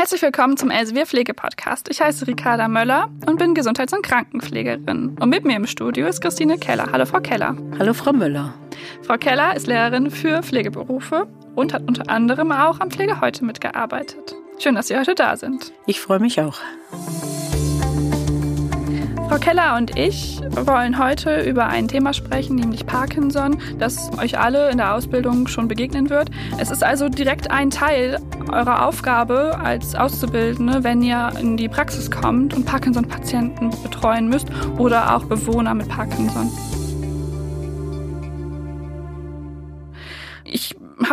Herzlich willkommen zum Elsevier Pflege Podcast. Ich heiße Ricarda Möller und bin Gesundheits- und Krankenpflegerin. Und mit mir im Studio ist Christine Keller. Hallo Frau Keller. Hallo Frau Müller. Frau Keller ist Lehrerin für Pflegeberufe und hat unter anderem auch am Pflege heute mitgearbeitet. Schön, dass Sie heute da sind. Ich freue mich auch. Frau Keller und ich wollen heute über ein Thema sprechen, nämlich Parkinson, das euch alle in der Ausbildung schon begegnen wird. Es ist also direkt ein Teil eurer Aufgabe als Auszubildende, wenn ihr in die Praxis kommt und Parkinson-Patienten betreuen müsst oder auch Bewohner mit Parkinson.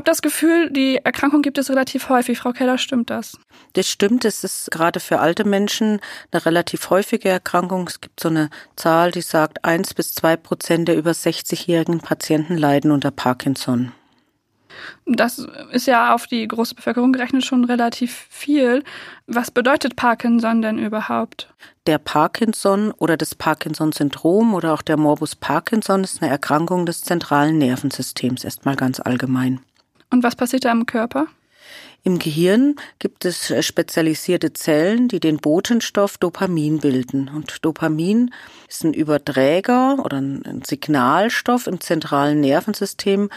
Das Gefühl, die Erkrankung gibt es relativ häufig. Frau Keller, stimmt das? Das stimmt. Es ist gerade für alte Menschen eine relativ häufige Erkrankung. Es gibt so eine Zahl, die sagt, eins bis zwei Prozent der über 60-jährigen Patienten leiden unter Parkinson. Das ist ja auf die große Bevölkerung gerechnet schon relativ viel. Was bedeutet Parkinson denn überhaupt? Der Parkinson oder das Parkinson-Syndrom oder auch der Morbus Parkinson ist eine Erkrankung des zentralen Nervensystems, erstmal ganz allgemein. Und was passiert da im Körper? Im Gehirn gibt es äh, spezialisierte Zellen, die den Botenstoff Dopamin bilden. Und Dopamin ist ein Überträger oder ein Signalstoff im zentralen Nervensystem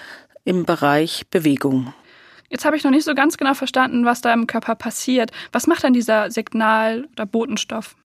im Bereich Bewegung. Jetzt habe ich noch nicht so ganz genau verstanden, was da im Körper passiert. Was macht dann dieser Signal- oder Botenstoff?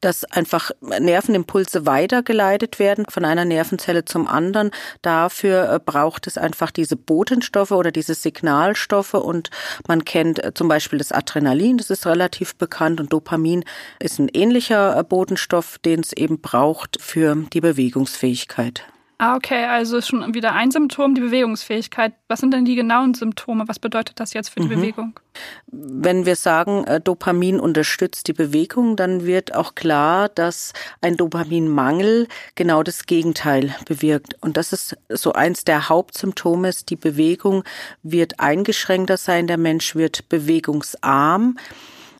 Dass einfach Nervenimpulse weitergeleitet werden von einer Nervenzelle zum anderen. Dafür äh, braucht es einfach diese Botenstoffe oder diese Signalstoffe und man kennt äh, zum Beispiel das Adrenalin, das ist relativ bekannt und Dopamin ist ein ähnlicher äh, Botenstoff, den es eben braucht für die Bewegungsfähigkeit. Ah, okay, also ist schon wieder ein Symptom, die Bewegungsfähigkeit. Was sind denn die genauen Symptome? Was bedeutet das jetzt für die mhm. Bewegung? Wenn wir sagen, äh, Dopamin unterstützt die Bewegung, dann wird auch klar, dass ein Dopaminmangel genau das Gegenteil bewirkt. Und das ist so eins der Hauptsymptome, die Bewegung wird eingeschränkter sein, der Mensch wird bewegungsarm.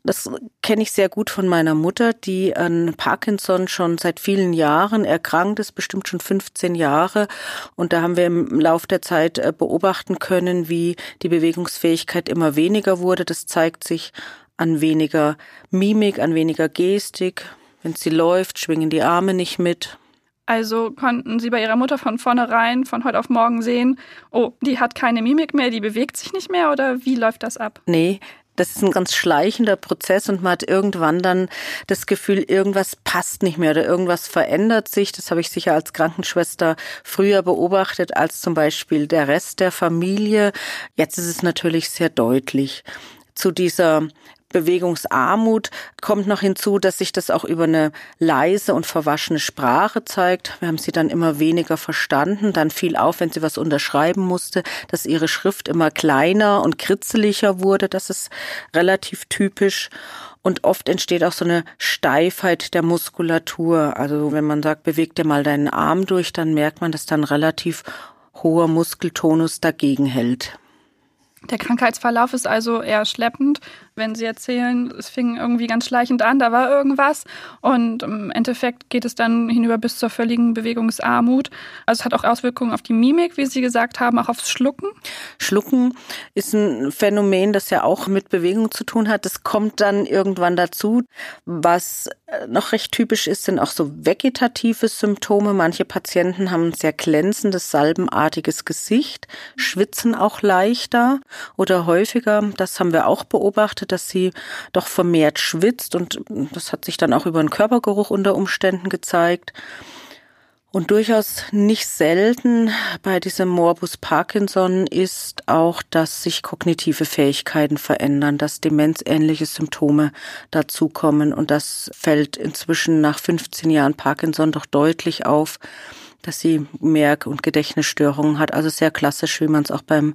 Das kenne ich sehr gut von meiner Mutter, die an Parkinson schon seit vielen Jahren erkrankt ist, bestimmt schon 15 Jahre. Und da haben wir im Lauf der Zeit äh, beobachten können, wie die Bewegungsfähigkeit immer weniger wurde. Das zeigt sich an weniger Mimik, an weniger Gestik. Wenn sie läuft, schwingen die Arme nicht mit. Also konnten Sie bei Ihrer Mutter von vornherein, von heute auf morgen sehen, oh, die hat keine Mimik mehr, die bewegt sich nicht mehr oder wie läuft das ab? Nee, das ist ein ganz schleichender Prozess und man hat irgendwann dann das Gefühl, irgendwas passt nicht mehr oder irgendwas verändert sich. Das habe ich sicher als Krankenschwester früher beobachtet als zum Beispiel der Rest der Familie. Jetzt ist es natürlich sehr deutlich zu dieser Bewegungsarmut kommt noch hinzu, dass sich das auch über eine leise und verwaschene Sprache zeigt. Wir haben sie dann immer weniger verstanden. Dann fiel auf, wenn sie was unterschreiben musste, dass ihre Schrift immer kleiner und kritzeliger wurde. Das ist relativ typisch. Und oft entsteht auch so eine Steifheit der Muskulatur. Also wenn man sagt, beweg dir mal deinen Arm durch, dann merkt man, dass dann relativ hoher Muskeltonus dagegen hält. Der Krankheitsverlauf ist also eher schleppend. Wenn Sie erzählen, es fing irgendwie ganz schleichend an, da war irgendwas und im Endeffekt geht es dann hinüber bis zur völligen Bewegungsarmut. Also es hat auch Auswirkungen auf die Mimik, wie Sie gesagt haben, auch aufs Schlucken. Schlucken ist ein Phänomen, das ja auch mit Bewegung zu tun hat. Das kommt dann irgendwann dazu. Was noch recht typisch ist, sind auch so vegetative Symptome. Manche Patienten haben ein sehr glänzendes, salbenartiges Gesicht, schwitzen auch leichter oder häufiger. Das haben wir auch beobachtet, dass sie doch vermehrt schwitzt und das hat sich dann auch über den Körpergeruch unter Umständen gezeigt. Und durchaus nicht selten bei diesem Morbus Parkinson ist auch, dass sich kognitive Fähigkeiten verändern, dass demenzähnliche Symptome dazukommen. Und das fällt inzwischen nach 15 Jahren Parkinson doch deutlich auf, dass sie Merk- und Gedächtnisstörungen hat. Also sehr klassisch, wie man es auch beim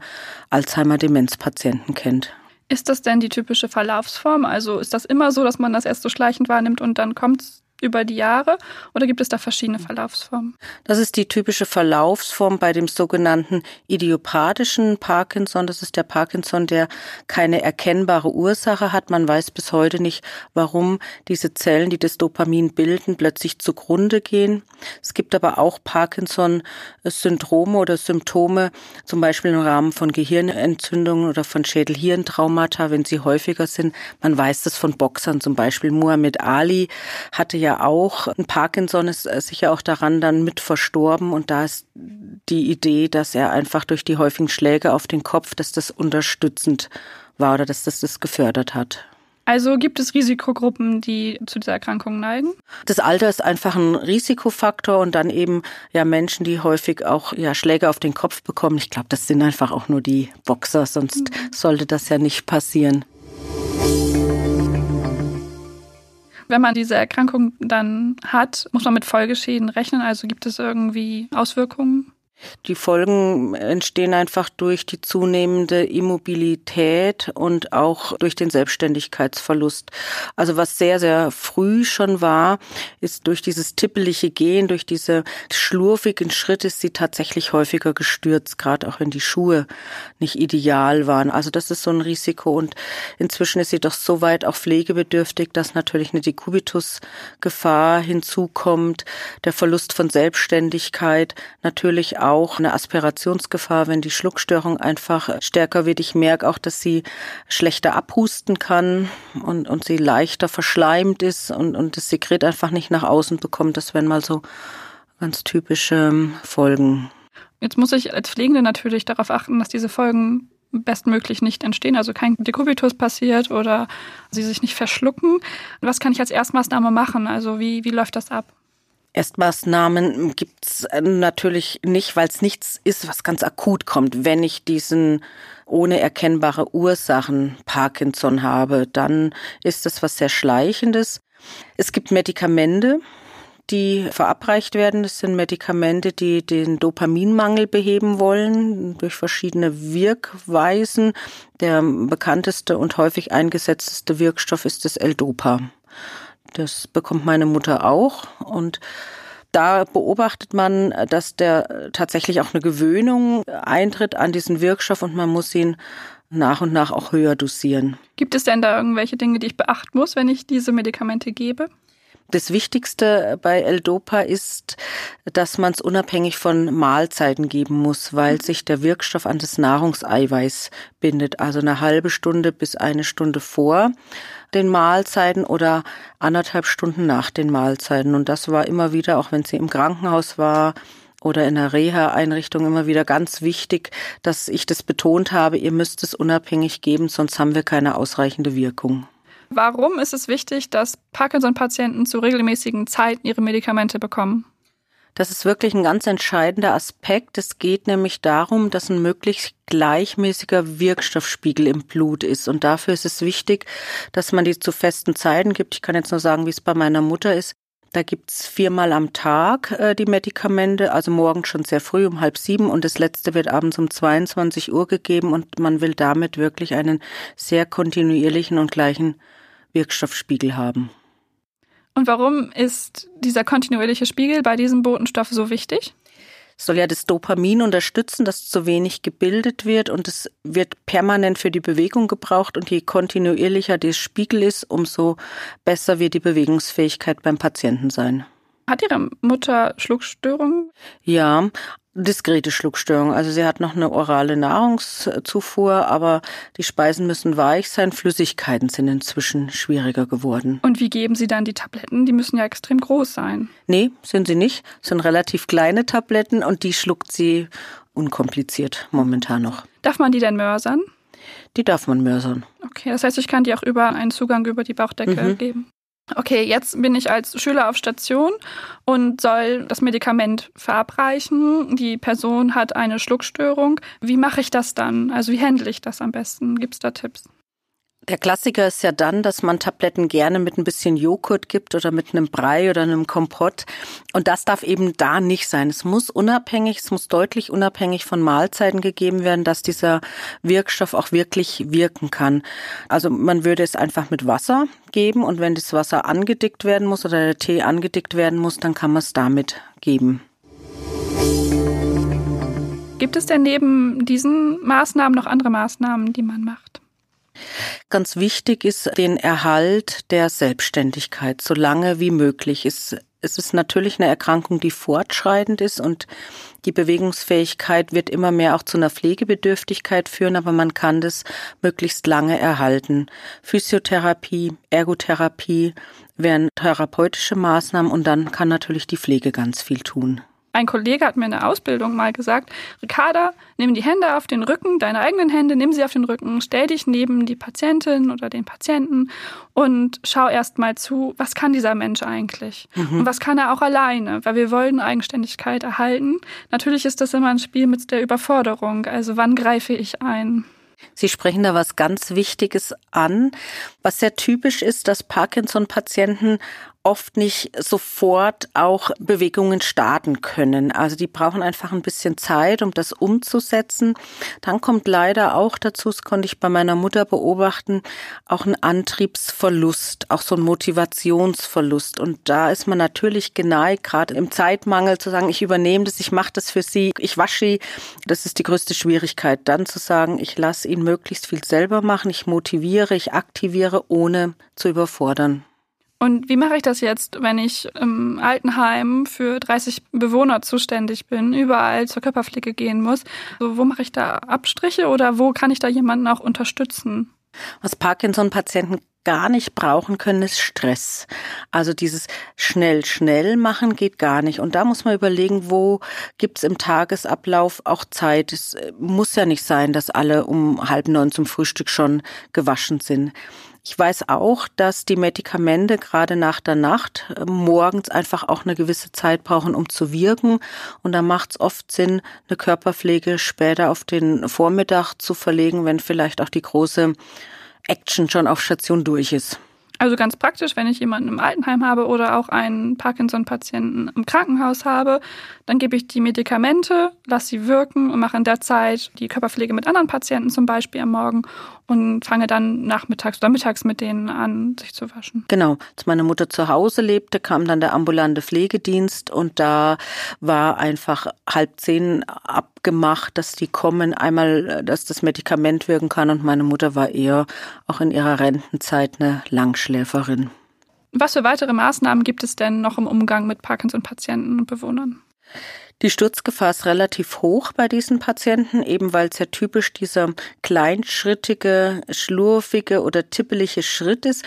Alzheimer-Demenzpatienten kennt. Ist das denn die typische Verlaufsform? Also ist das immer so, dass man das erst so schleichend wahrnimmt und dann kommt es über die Jahre oder gibt es da verschiedene Verlaufsformen? Das ist die typische Verlaufsform bei dem sogenannten idiopathischen Parkinson. Das ist der Parkinson, der keine erkennbare Ursache hat. Man weiß bis heute nicht, warum diese Zellen, die das Dopamin bilden, plötzlich zugrunde gehen. Es gibt aber auch Parkinson-Syndrome oder Symptome, zum Beispiel im Rahmen von Gehirnentzündungen oder von Schädelhirntraumata, wenn sie häufiger sind. Man weiß das von Boxern zum Beispiel. Muhammad Ali hatte ja auch. Ein Parkinson ist äh, sicher auch daran dann mit verstorben und da ist die Idee, dass er einfach durch die häufigen Schläge auf den Kopf, dass das unterstützend war oder dass das das gefördert hat. Also gibt es Risikogruppen, die zu dieser Erkrankung neigen? Das Alter ist einfach ein Risikofaktor und dann eben ja Menschen, die häufig auch ja Schläge auf den Kopf bekommen. Ich glaube, das sind einfach auch nur die Boxer, sonst mhm. sollte das ja nicht passieren. Wenn man diese Erkrankung dann hat, muss man mit Folgeschäden rechnen. Also gibt es irgendwie Auswirkungen? Die Folgen entstehen einfach durch die zunehmende Immobilität und auch durch den Selbstständigkeitsverlust. Also was sehr, sehr früh schon war, ist durch dieses tippelige Gehen, durch diese schlurfigen Schritte ist sie tatsächlich häufiger gestürzt, gerade auch wenn die Schuhe nicht ideal waren. Also das ist so ein Risiko und inzwischen ist sie doch so weit auch pflegebedürftig, dass natürlich eine Dekubitus-Gefahr hinzukommt, der Verlust von Selbstständigkeit, natürlich auch eine Aspirationsgefahr, wenn die Schluckstörung einfach stärker wird. Ich merke auch, dass sie schlechter abhusten kann und, und sie leichter verschleimt ist und, und das Sekret einfach nicht nach außen bekommt. Das wären mal so ganz typische Folgen. Jetzt muss ich als Pflegende natürlich darauf achten, dass diese Folgen bestmöglich nicht entstehen, also kein Dekubitus passiert oder sie sich nicht verschlucken. Was kann ich als Erstmaßnahme machen? Also wie, wie läuft das ab? Erstmaßnahmen gibt's äh, natürlich nicht, weil es nichts ist, was ganz akut kommt. Wenn ich diesen ohne erkennbare Ursachen Parkinson habe, dann ist das was sehr Schleichendes. Es gibt Medikamente, die verabreicht werden. Das sind Medikamente, die den Dopaminmangel beheben wollen durch verschiedene Wirkweisen. Der bekannteste und häufig eingesetzteste Wirkstoff ist das L-Dopa. Das bekommt meine Mutter auch und da beobachtet man, dass der tatsächlich auch eine Gewöhnung eintritt an diesen Wirkstoff und man muss ihn nach und nach auch höher dosieren. Gibt es denn da irgendwelche Dinge, die ich beachten muss, wenn ich diese Medikamente gebe? Das Wichtigste bei L-Dopa ist, dass man es unabhängig von Mahlzeiten geben muss, weil sich der Wirkstoff an das Nahrungseiweiß bindet. Also eine halbe Stunde bis eine Stunde vor den Mahlzeiten oder anderthalb Stunden nach den Mahlzeiten. Und das war immer wieder, auch wenn sie im Krankenhaus war, oder in der Reha-Einrichtung immer wieder ganz wichtig, dass ich das betont habe, ihr müsst es unabhängig geben, sonst haben wir keine ausreichende Wirkung. Warum ist es wichtig, dass Parkinson-Patienten zu regelmäßigen Zeiten ihre Medikamente bekommen? Das ist wirklich ein ganz entscheidender Aspekt. Es geht nämlich darum, dass ein möglichst gleichmäßiger Wirkstoffspiegel im Blut ist. Und dafür ist es wichtig, dass man die zu festen Zeiten gibt. Ich kann jetzt nur sagen, wie es bei meiner Mutter ist. Da gibt's viermal am Tag äh, die Medikamente, also morgens schon sehr früh um halb sieben und das letzte wird abends um 22 Uhr gegeben und man will damit wirklich einen sehr kontinuierlichen und gleichen Wirkstoffspiegel haben. Und warum ist dieser kontinuierliche Spiegel bei diesem Botenstoff so wichtig? Es soll ja das Dopamin unterstützen, das zu wenig gebildet wird und es wird permanent für die Bewegung gebraucht und je kontinuierlicher der Spiegel ist, umso besser wird die Bewegungsfähigkeit beim Patienten sein. Hat Ihre Mutter Schluckstörungen? Ja, diskrete Schluckstörung. Also sie hat noch eine orale Nahrungszufuhr, aber die Speisen müssen weich sein. Flüssigkeiten sind inzwischen schwieriger geworden. Und wie geben Sie dann die Tabletten? Die müssen ja extrem groß sein. Nee, sind sie nicht. Das sind relativ kleine Tabletten und die schluckt sie unkompliziert momentan noch. Darf man die denn mörsern? Die darf man mörsern. Okay, das heißt, ich kann die auch über einen Zugang über die Bauchdecke mhm. geben okay, jetzt bin ich als Schüler auf Station und soll das Medikament verabreichen. Die Person hat eine Schluckstörung. Wie mache ich das dann? Also wie handle ich das am besten? Gibt es da Tipps? Der Klassiker ist ja dann, dass man Tabletten gerne mit ein bisschen Joghurt gibt oder mit einem Brei oder einem Kompott. Und das darf eben da nicht sein. Es muss unabhängig, es muss deutlich unabhängig von Mahlzeiten gegeben werden, dass dieser Wirkstoff auch wirklich wirken kann. Also man würde es einfach mit Wasser geben und wenn das Wasser angedickt werden muss oder der Tee angedickt werden muss, dann kann man es damit geben. Gibt es denn neben diesen Maßnahmen noch andere Maßnahmen, die man macht? Ganz wichtig ist den Erhalt der Selbstständigkeit, so lange wie möglich. Es, ist natürlich eine Erkrankung, die fortschreitend ist und die Bewegungsfähigkeit wird immer mehr auch zu einer Pflegebedürftigkeit führen, aber man kann das möglichst lange erhalten. Physiotherapie, Ergotherapie wären therapeutische Maßnahmen und dann kann natürlich die Pflege ganz viel tun. Ein Kollege hat mir in der Ausbildung mal gesagt, Ricarda, nimm die Hände auf den Rücken, deine eigenen Hände, nimm sie auf den Rücken, stell dich neben die Patientin oder den Patienten und schau erst mal zu, was kann dieser Mensch eigentlich? Mhm. Und was kann er auch alleine? Weil wir wollen Eigenständigkeit erhalten. Natürlich ist das immer ein Spiel mit der Überforderung. Also wann greife ich ein? Sie sprechen da was ganz Wichtiges an, was sehr typisch ist, dass Parkinson-Patienten oft nicht sofort auch Bewegungen starten können. Also die brauchen einfach ein bisschen Zeit, um das umzusetzen. Dann kommt leider auch dazu, das konnte ich bei meiner Mutter beobachten, auch ein Antriebsverlust, auch so ein Motivationsverlust. Und da ist man natürlich geneigt, gerade im Zeitmangel zu sagen, ich übernehme das, ich mache das für Sie, ich wasche Sie. Das ist die größte Schwierigkeit. Dann zu sagen, ich lasse ihn möglichst viel selber machen, ich motiviere, ich aktiviere, ohne zu überfordern. Und wie mache ich das jetzt, wenn ich im Altenheim für 30 Bewohner zuständig bin, überall zur Körperpflege gehen muss? Also wo mache ich da Abstriche oder wo kann ich da jemanden auch unterstützen? Was Parkinson-Patienten gar nicht brauchen können, ist Stress. Also dieses schnell, schnell machen geht gar nicht. Und da muss man überlegen, wo gibt es im Tagesablauf auch Zeit. Es äh, muss ja nicht sein, dass alle um halb neun zum Frühstück schon gewaschen sind. Ich weiß auch, dass die Medikamente gerade nach der Nacht äh, morgens einfach auch eine gewisse Zeit brauchen, um zu wirken. Und da macht es oft Sinn, eine Körperpflege später auf den Vormittag zu verlegen, wenn vielleicht auch die große Action schon auf Station durch ist. Also ganz praktisch, wenn ich jemanden im Altenheim habe oder auch einen Parkinson-Patienten im Krankenhaus habe, dann gebe ich die Medikamente, lasse sie wirken und mache in der Zeit die Körperpflege mit anderen Patienten zum Beispiel am Morgen und fange dann nachmittags oder mittags mit denen an, sich zu waschen. Genau. Als meine Mutter zu Hause lebte, kam dann der ambulante Pflegedienst und da war einfach halb zehn abgemacht, dass die kommen, einmal, dass das Medikament wirken kann und meine Mutter war eher auch in ihrer Rentenzeit eine Langschläferin. Was für weitere Maßnahmen gibt es denn noch im Umgang mit Parkinson-Patienten und Bewohnern? Die Sturzgefahr ist relativ hoch bei diesen Patienten, eben weil es ja typisch dieser kleinschrittige, schlurfige oder tippelige Schritt ist.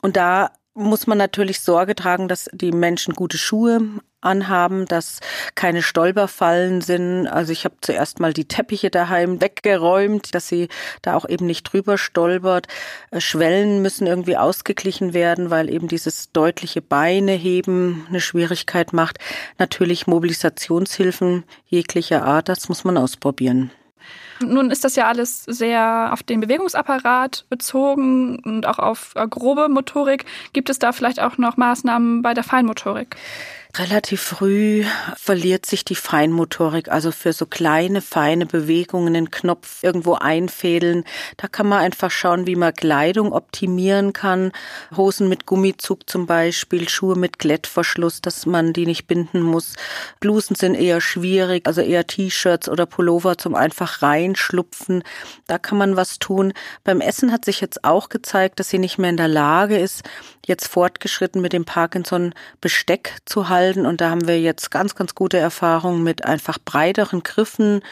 Und da muss man natürlich Sorge tragen, dass die Menschen gute Schuhe anhaben, dass keine Stolperfallen sind. Also ich habe zuerst mal die Teppiche daheim weggeräumt, dass sie da auch eben nicht drüber stolpert. Äh, Schwellen müssen irgendwie ausgeglichen werden, weil eben dieses deutliche Beineheben eine Schwierigkeit macht. Natürlich Mobilisationshilfen jeglicher Art, das muss man ausprobieren. Nun ist das ja alles sehr auf den Bewegungsapparat bezogen und auch auf äh, grobe Motorik. Gibt es da vielleicht auch noch Maßnahmen bei der Feinmotorik? Relativ früh verliert sich die Feinmotorik, also für so kleine, feine Bewegungen, einen Knopf irgendwo einfädeln. Da kann man einfach schauen, wie man Kleidung optimieren kann. Hosen mit Gummizug zum Beispiel, Schuhe mit Klettverschluss, dass man die nicht binden muss. Blusen sind eher schwierig, also eher T-Shirts oder Pullover zum einfach reinschlupfen. Da kann man was tun. Beim Essen hat sich jetzt auch gezeigt, dass sie nicht mehr in der Lage ist, jetzt fortgeschritten mit dem Parkinson Besteck zu halten. Und da haben wir jetzt ganz, ganz gute Erfahrungen mit einfach breiteren Griffen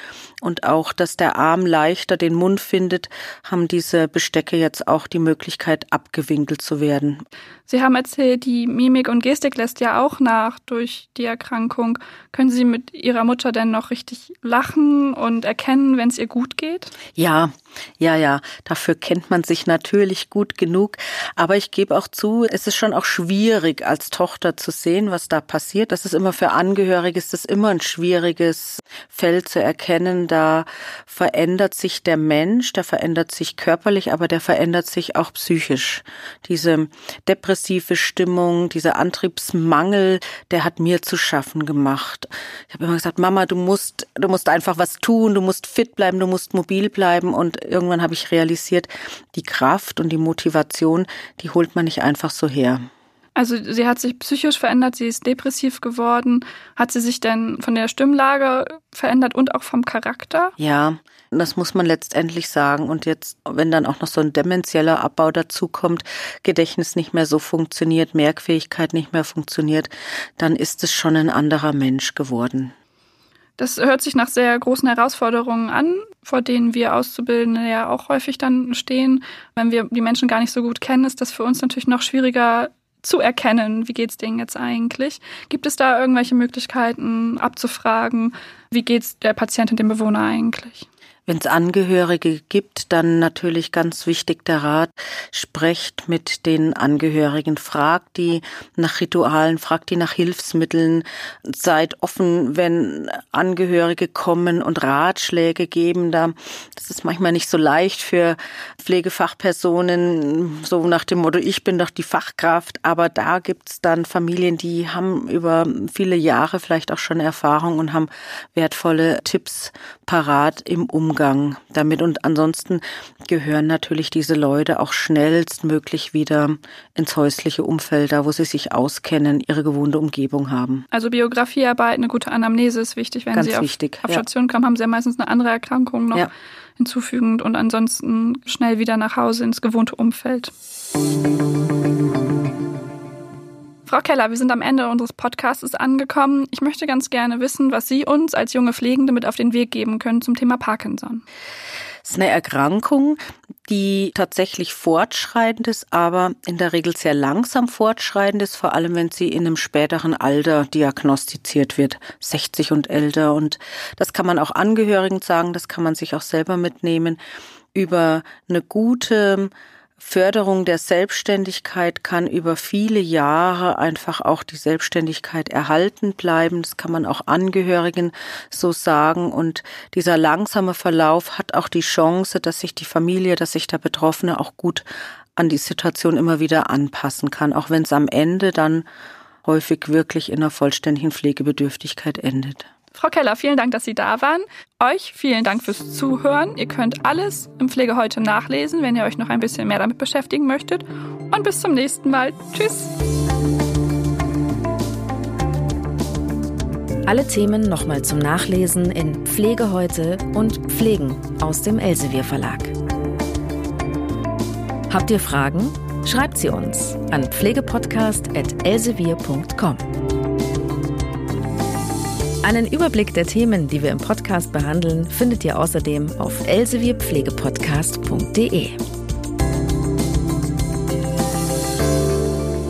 und auch, dass der Arm leichter den Mund findet, haben diese Bestecke jetzt auch die Möglichkeit, abgewinkelt zu werden. Sie haben erzählt, die Mimik und Gestik lässt ja auch nach durch die Erkrankung. Können Sie mit Ihrer Mutter denn noch richtig lachen und erkennen, wenn es ihr gut geht? Ja, ja, ja. Dafür kennt man sich natürlich gut genug. Aber ich gebe auch zu, es ist schon auch schwierig, als Tochter zu sehen, was da passiert. Das ist immer für Angehörige, ist das immer ein schwieriges Feld zu erkennen. Da verändert sich der Mensch, der verändert sich körperlich, aber der verändert sich auch psychisch. Diese depressive Stimmung, dieser Antriebsmangel, der hat mir zu schaffen gemacht. Ich habe immer gesagt, Mama, du musst, du musst einfach was tun, du musst fit bleiben, du musst mobil bleiben. Und irgendwann habe ich realisiert, die Kraft und die Motivation, die holt man nicht einfach so her. Also sie hat sich psychisch verändert, sie ist depressiv geworden. Hat sie sich denn von der Stimmlage verändert und auch vom Charakter? Ja, das muss man letztendlich sagen. Und jetzt, wenn dann auch noch so ein demenzieller Abbau dazukommt, Gedächtnis nicht mehr so funktioniert, Merkfähigkeit nicht mehr funktioniert, dann ist es schon ein anderer Mensch geworden. Das hört sich nach sehr großen Herausforderungen an, vor denen wir Auszubildende ja auch häufig dann stehen. Wenn wir die Menschen gar nicht so gut kennen, ist das für uns natürlich noch schwieriger zu erkennen, wie geht's denen jetzt eigentlich? Gibt es da irgendwelche Möglichkeiten abzufragen, wie geht's der Patientin, dem Bewohner eigentlich? Wenn es Angehörige gibt, dann natürlich ganz wichtig der Rat, sprecht mit den Angehörigen, fragt die nach Ritualen, fragt die nach Hilfsmitteln, seid offen, wenn Angehörige kommen und Ratschläge geben. Da, das ist manchmal nicht so leicht für Pflegefachpersonen, so nach dem Motto, ich bin doch die Fachkraft, aber da gibt's dann Familien, die haben über viele Jahre vielleicht auch schon Erfahrung und haben wertvolle Tipps parat im Umgang Umgang damit. Und ansonsten gehören natürlich diese Leute auch schnellstmöglich wieder ins häusliche Umfeld, da wo sie sich auskennen, ihre gewohnte Umgebung haben. Also Biografiearbeit, eine gute Anamnese ist wichtig. Wenn Ganz sie auf, wichtig, auf Station ja. kommen, haben sie ja meistens eine andere Erkrankung noch ja. hinzufügend und ansonsten schnell wieder nach Hause ins gewohnte Umfeld. Frau Keller, wir sind am Ende unseres Podcasts angekommen. Ich möchte ganz gerne wissen, was Sie uns als junge Pflegende mit auf den Weg geben können zum Thema Parkinson. Es ist eine Erkrankung, die tatsächlich fortschreitend ist, aber in der Regel sehr langsam fortschreitend ist, vor allem wenn sie in einem späteren Alter diagnostiziert wird, 60 und älter. Und das kann man auch Angehörigen sagen, das kann man sich auch selber mitnehmen. Über eine gute Förderung der Selbstständigkeit kann über viele Jahre einfach auch die Selbstständigkeit erhalten bleiben. Das kann man auch Angehörigen so sagen. Und dieser langsame Verlauf hat auch die Chance, dass sich die Familie, dass sich der Betroffene auch gut an die Situation immer wieder anpassen kann, auch wenn es am Ende dann häufig wirklich in einer vollständigen Pflegebedürftigkeit endet. Frau Keller, vielen Dank, dass Sie da waren. Euch vielen Dank fürs Zuhören. Ihr könnt alles im Pflege heute nachlesen, wenn ihr euch noch ein bisschen mehr damit beschäftigen möchtet. Und bis zum nächsten Mal. Tschüss. Alle Themen nochmal zum Nachlesen in Pflege heute und Pflegen aus dem Elsevier Verlag. Habt ihr Fragen? Schreibt sie uns an pflegepodcast.elsevier.com. Einen Überblick der Themen, die wir im Podcast behandeln, findet ihr außerdem auf elsevierpflegepodcast.de.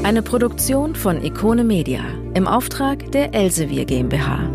Eine Produktion von Ikone Media im Auftrag der Elsevier GmbH.